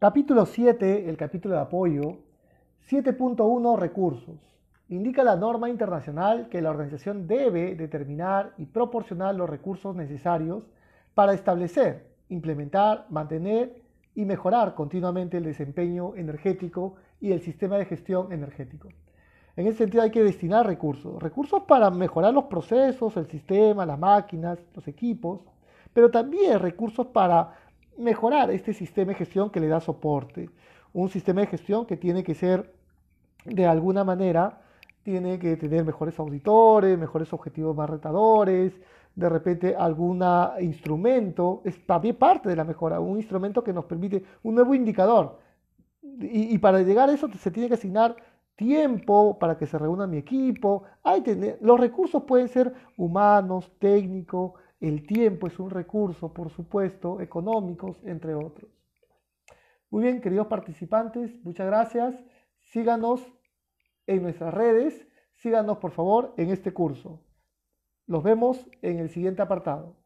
Capítulo 7, el capítulo de apoyo. 7.1 Recursos. Indica la norma internacional que la organización debe determinar y proporcionar los recursos necesarios para establecer, implementar, mantener y mejorar continuamente el desempeño energético y el sistema de gestión energético. En ese sentido hay que destinar recursos, recursos para mejorar los procesos, el sistema, las máquinas, los equipos, pero también recursos para mejorar este sistema de gestión que le da soporte. Un sistema de gestión que tiene que ser, de alguna manera, tiene que tener mejores auditores, mejores objetivos más retadores, de repente algún instrumento, es también parte de la mejora, un instrumento que nos permite un nuevo indicador. Y, para llegar a eso se tiene que asignar tiempo para que se reúna mi equipo. Hay tener, los recursos pueden ser humanos, técnicos, el tiempo es un recurso, por supuesto, económicos, entre otros. Muy bien, queridos participantes, muchas gracias. Síganos en nuestras redes, síganos por favor en este curso. Los vemos en el siguiente apartado.